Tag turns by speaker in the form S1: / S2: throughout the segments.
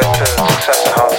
S1: that uh, success.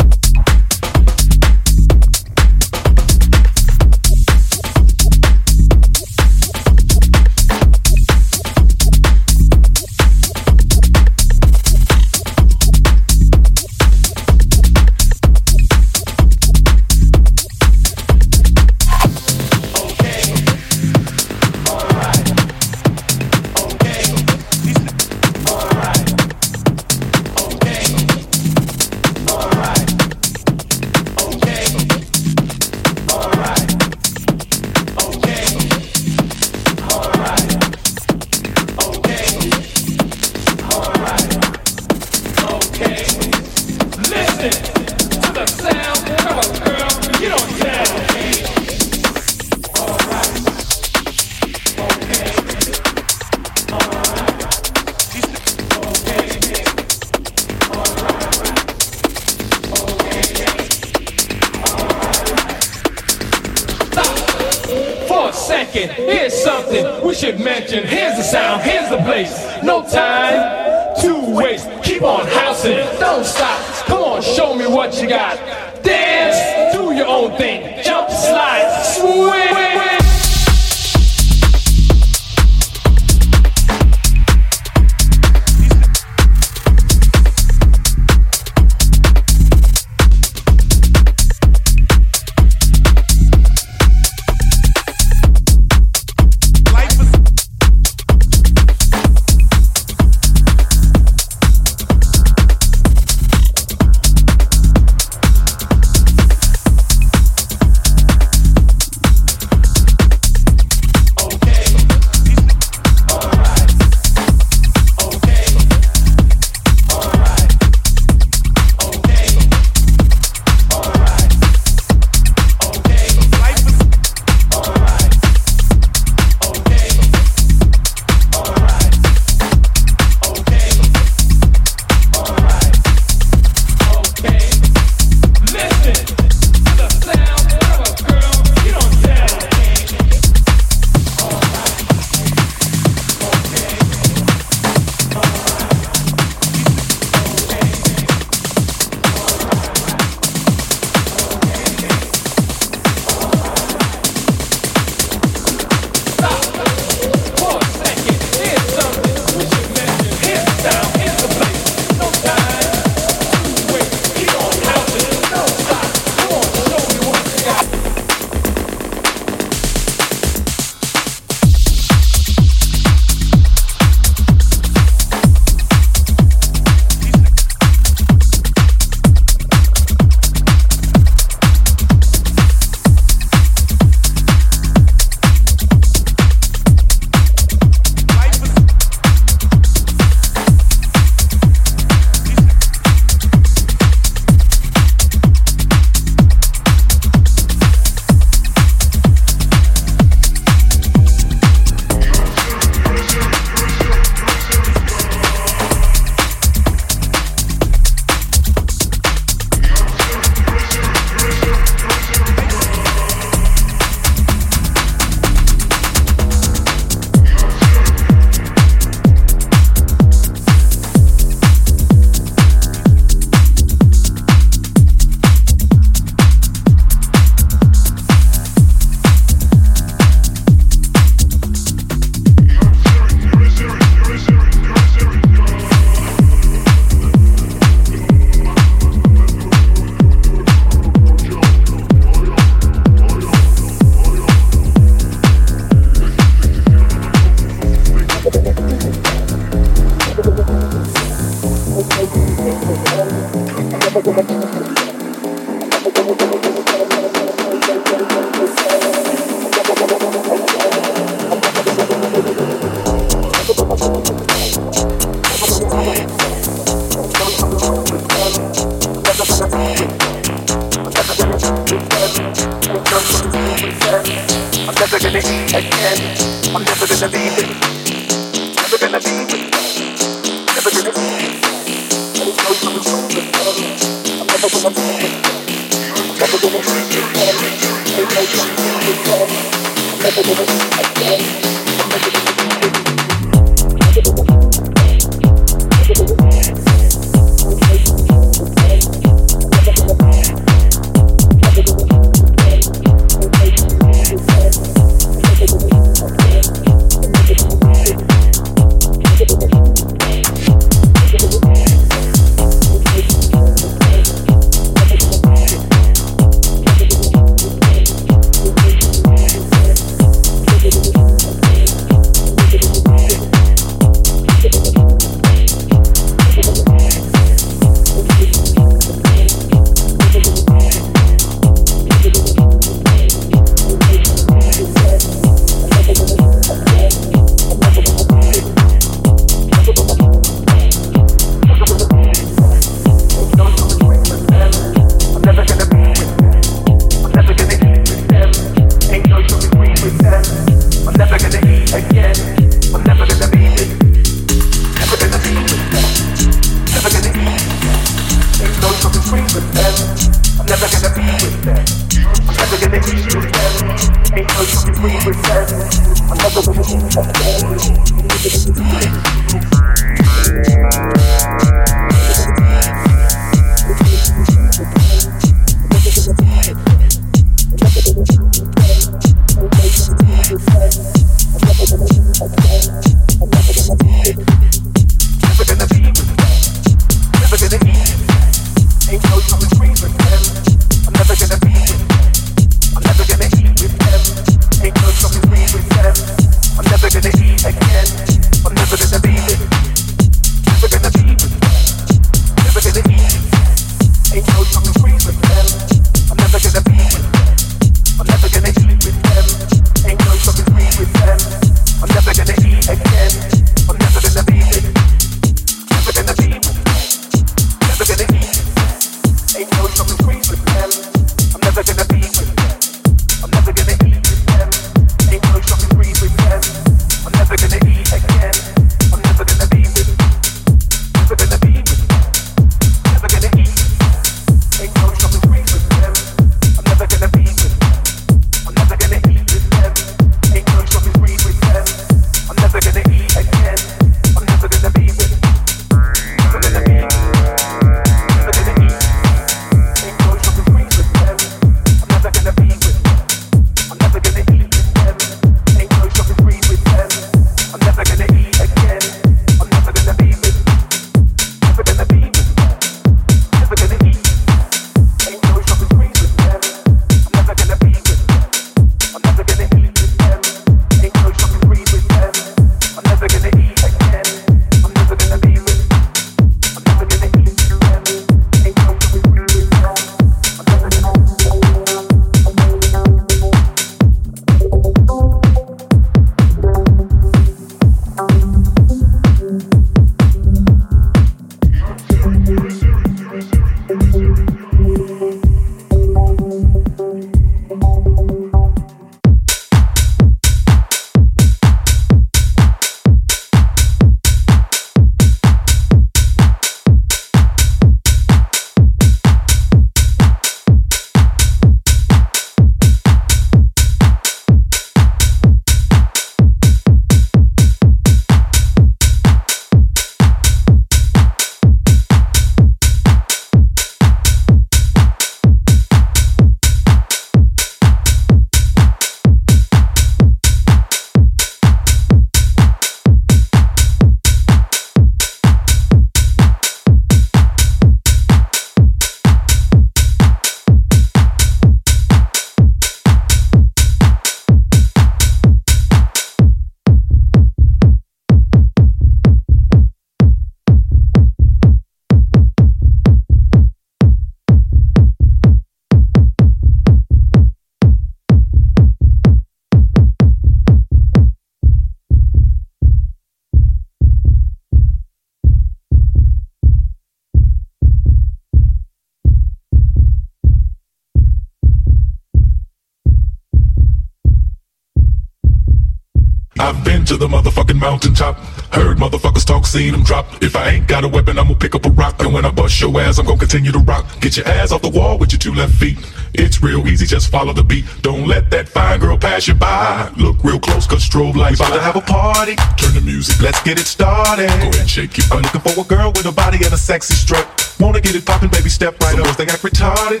S2: Mountaintop. Heard motherfuckers talk, seen them drop. If I ain't got a weapon, I'ma pick up a rock. And when I bust your ass, I'm gonna continue to rock. Get your ass off the wall with your two left feet. It's real easy, just follow the beat. Don't let that fine girl pass you by. Look real close, cause strobe lights. About to have a party. Turn the music, let's get it started. Go ahead, shake it. I'm looking for a girl with a body and a sexy strut. Wanna get it poppin', baby, step right Some up. Girls, they act retarded.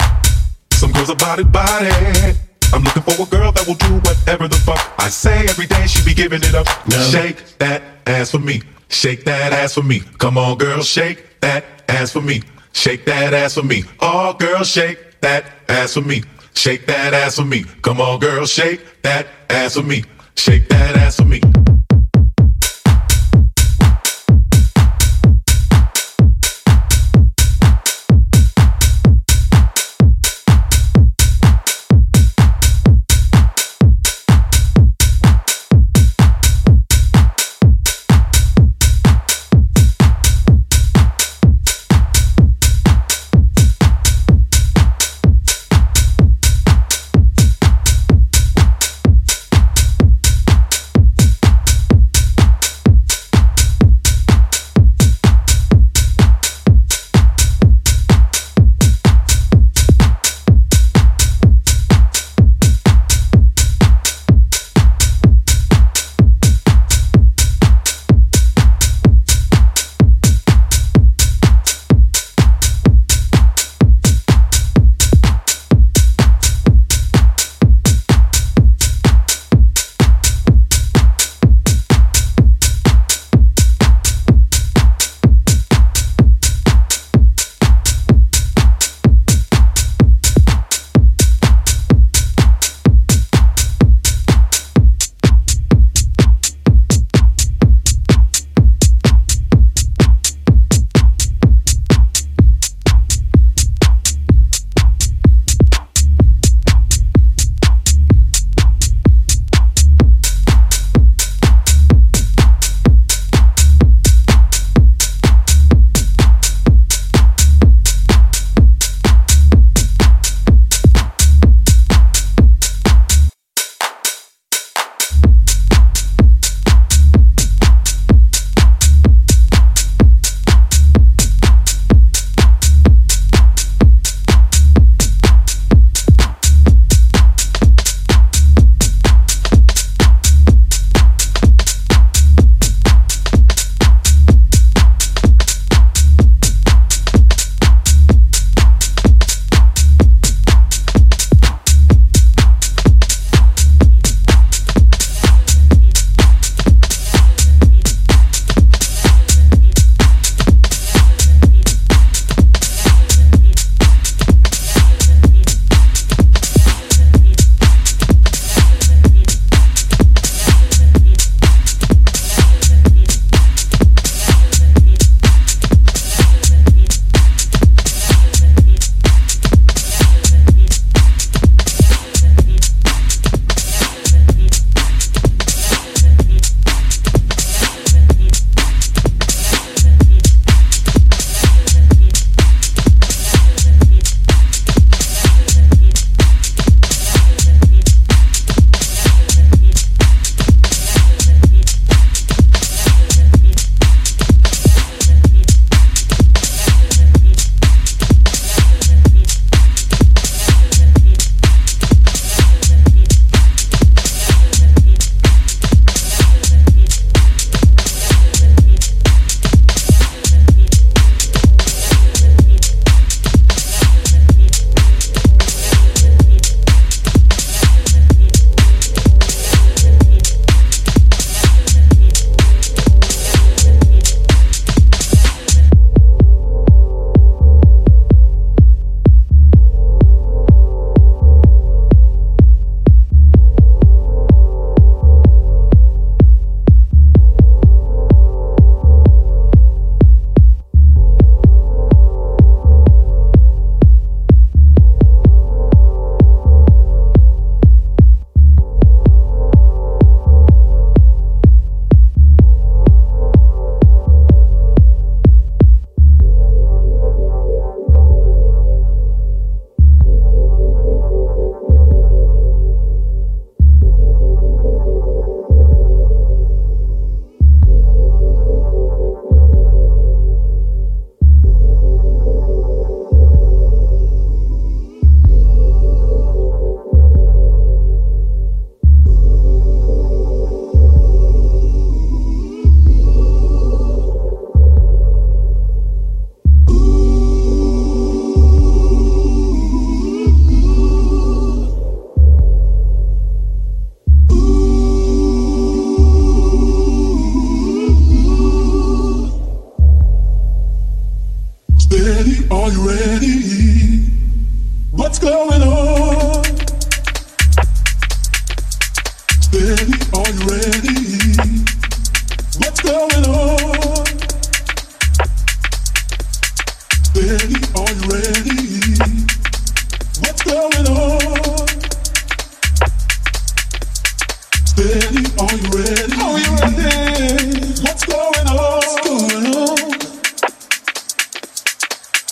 S2: Some girls are body body. I'm looking for a girl that will do whatever the fuck I say every day. She be giving it up. No. Shake that ass for me. Shake that ass for me. Come on, girl, shake that ass for me. Shake that ass for me. Oh, girl, shake that ass for me. Shake that ass for me. Come on, girl, shake that ass for me. Shake that ass for me.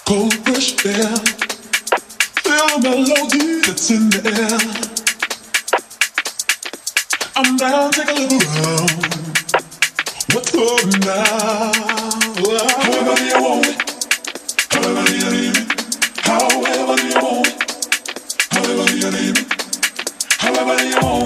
S2: Cold fresh air.
S3: Feel the melody that's in the air. I'm down, take a look around. What's going on? However you want it. However you need it. However you want it. However you need it. However you want it.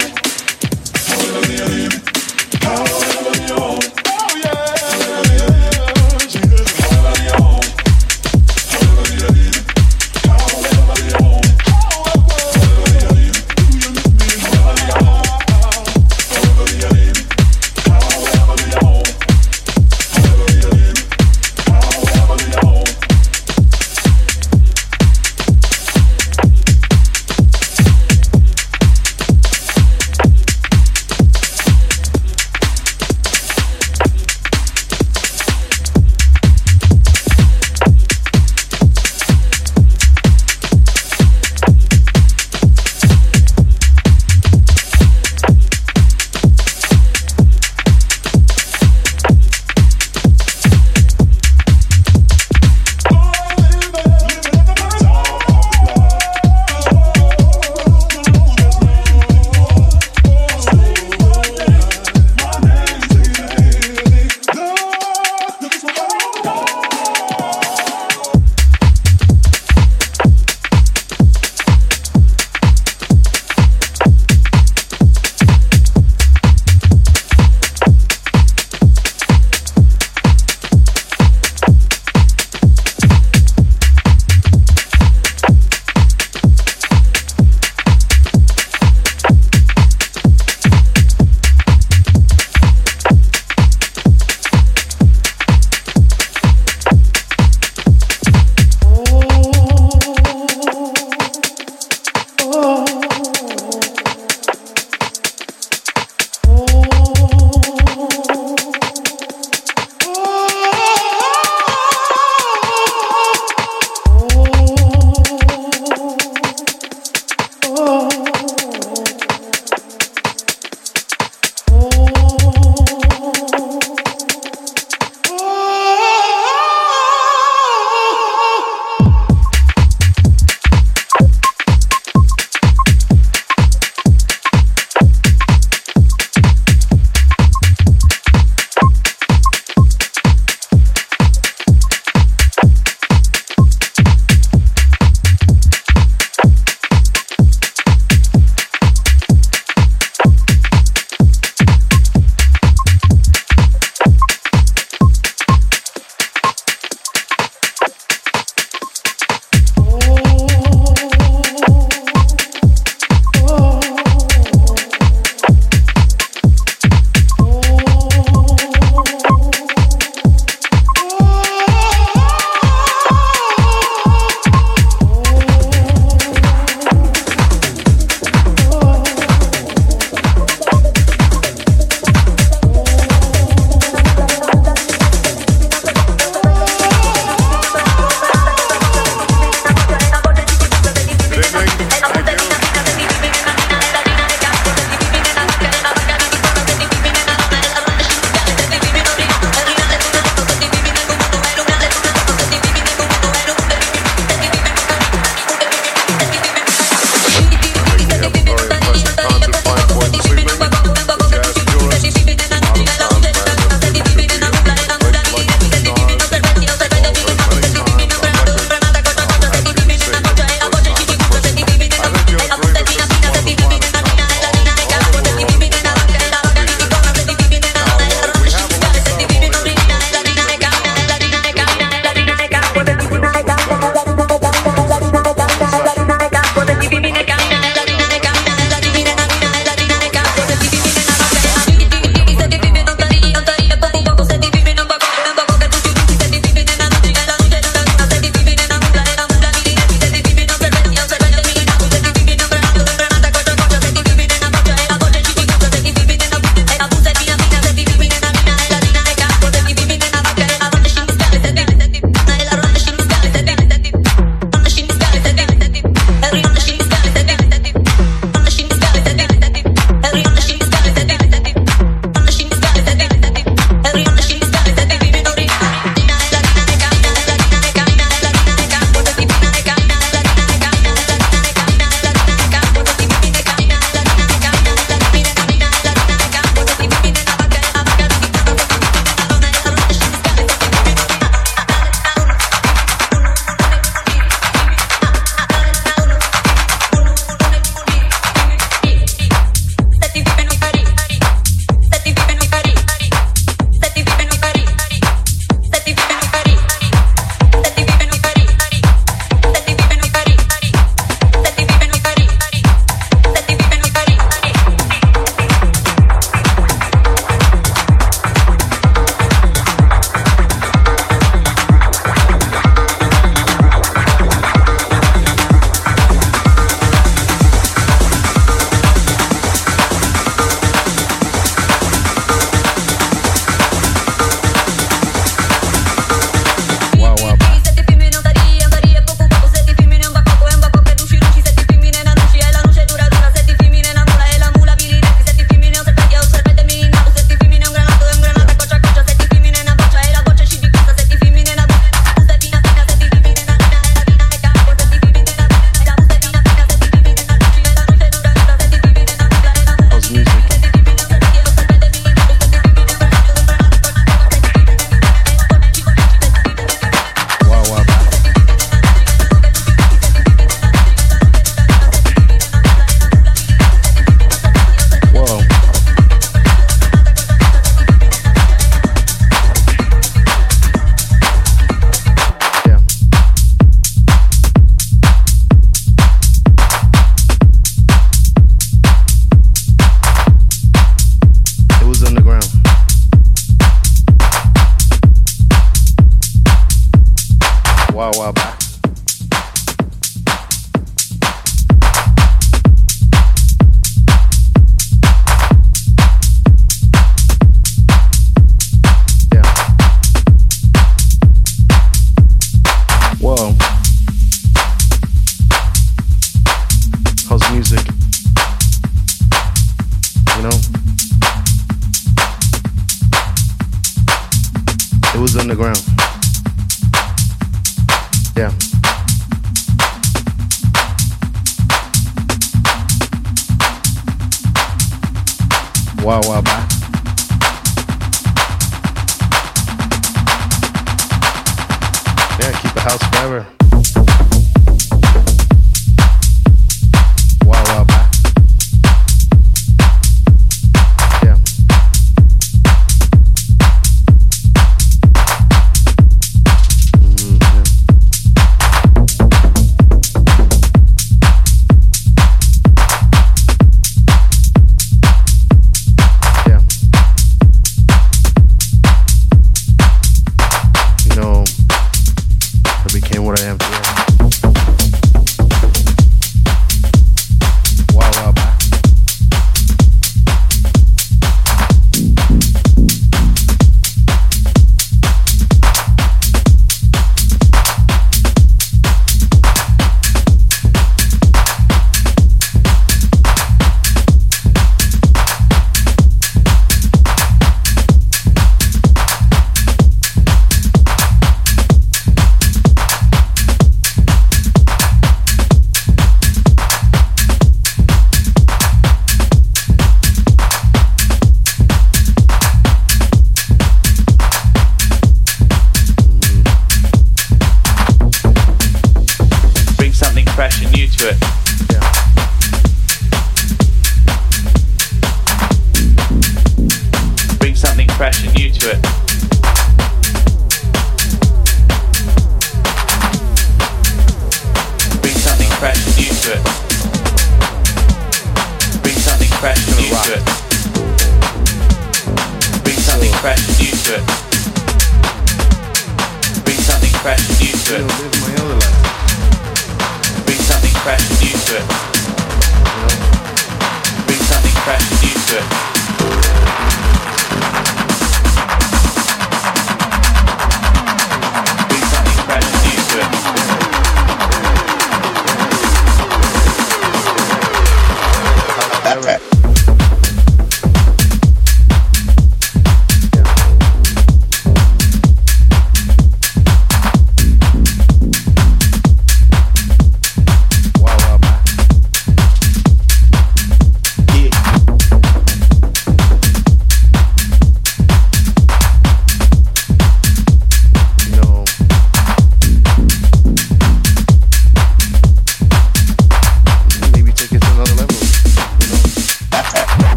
S3: wow, wow, wow.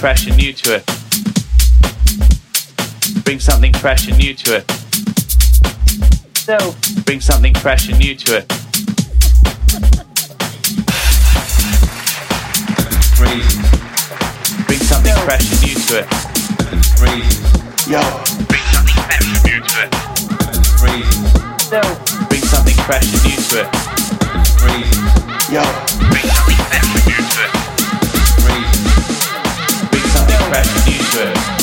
S3: fresh and new to it. Bring something fresh and new to it. So, bring something fresh and new to it. Reasons. Bring something Yo. fresh and new to it. Reasons. Yo.
S4: Bring something fresh and new to it.
S5: Reasons. Yo. Bring something fresh and new to it. Reasons. Yo. Bring something fresh and new to it fresh t-shirt.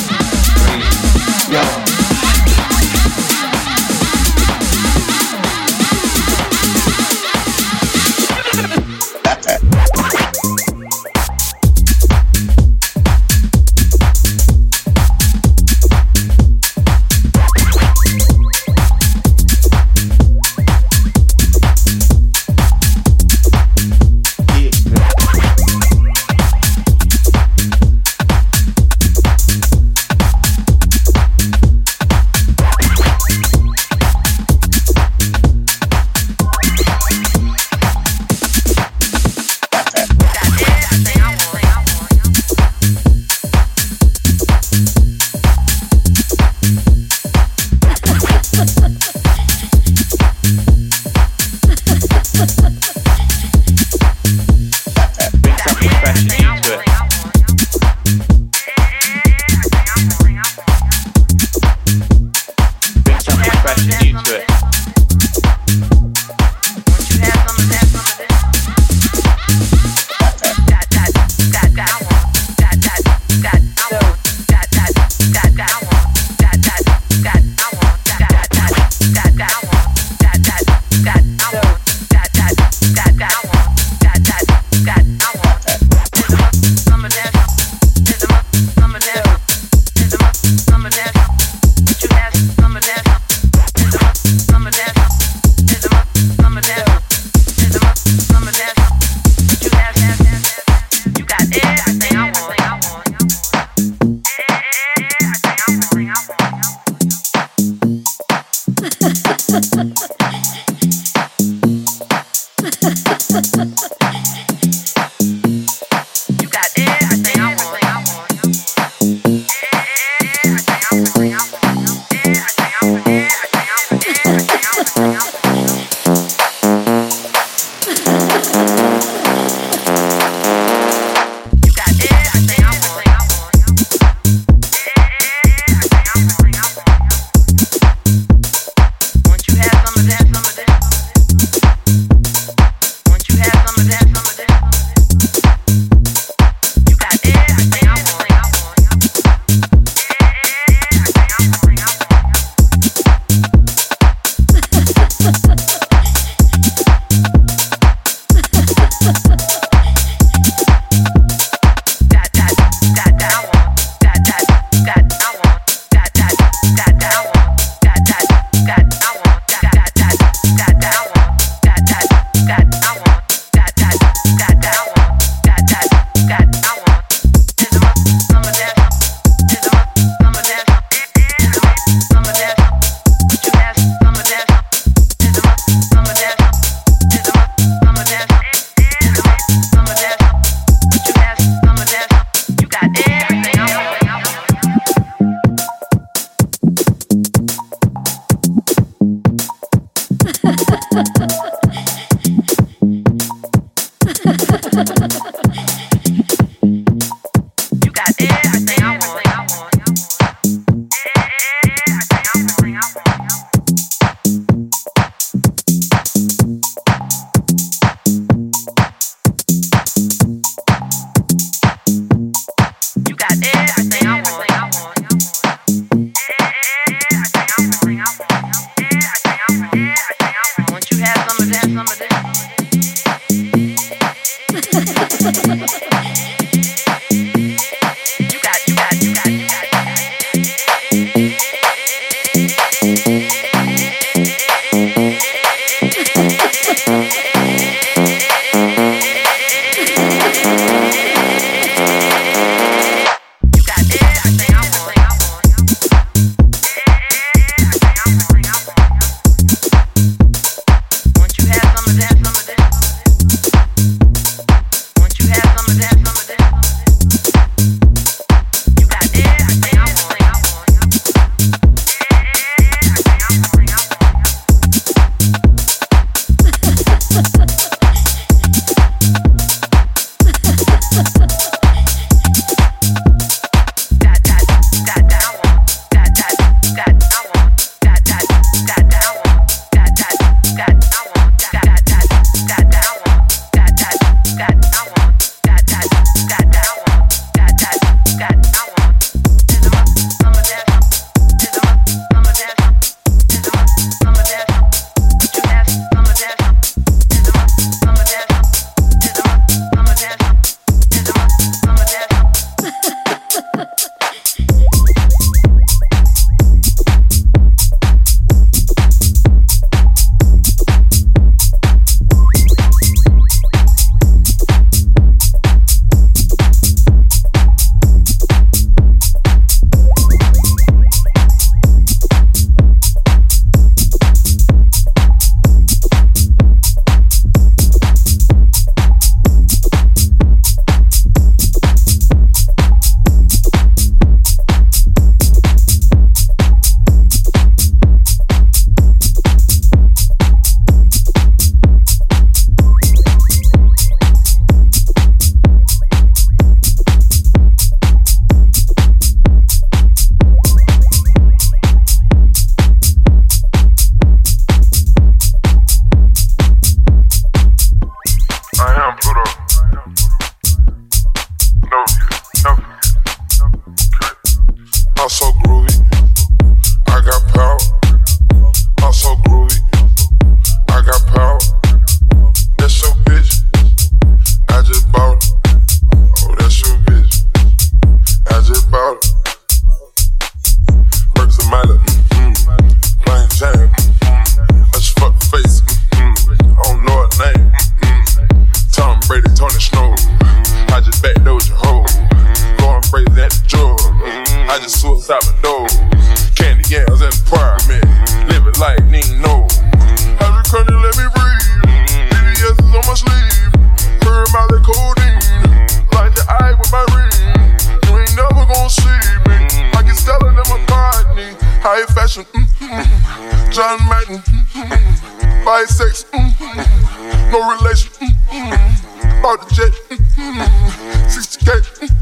S5: bought the jet. Mm-hmm. 60K.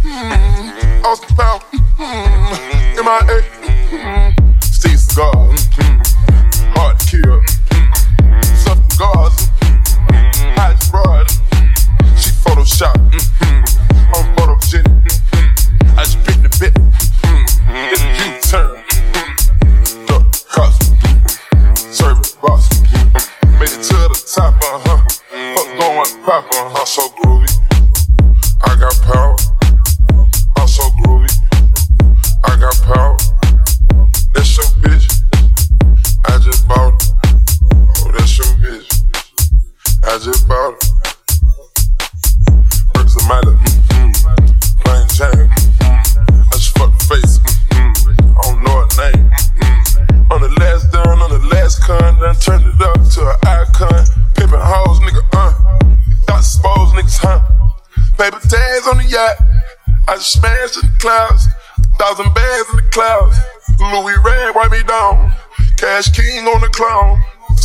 S5: Mm-hmm. Austin Powell. Mm-hmm. MIA.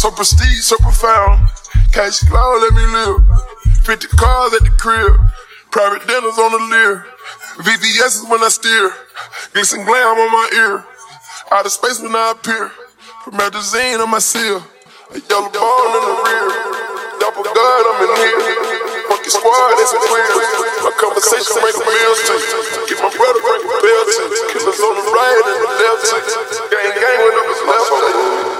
S5: So prestige, so profound. Cash flow, let me live. 50 cars at the crib. Private dinners on the leer. VVS is when I steer. Glisten glam on my ear. Out of space when I appear. From magazine on my seal. A yellow ball in the rear. Double gun, I'm in here. Fucking squad, it's a clear. My conversation bring the meals to. Get my brother breaking bells to. Killers on the right and the left to. Gang, gang, went up his left.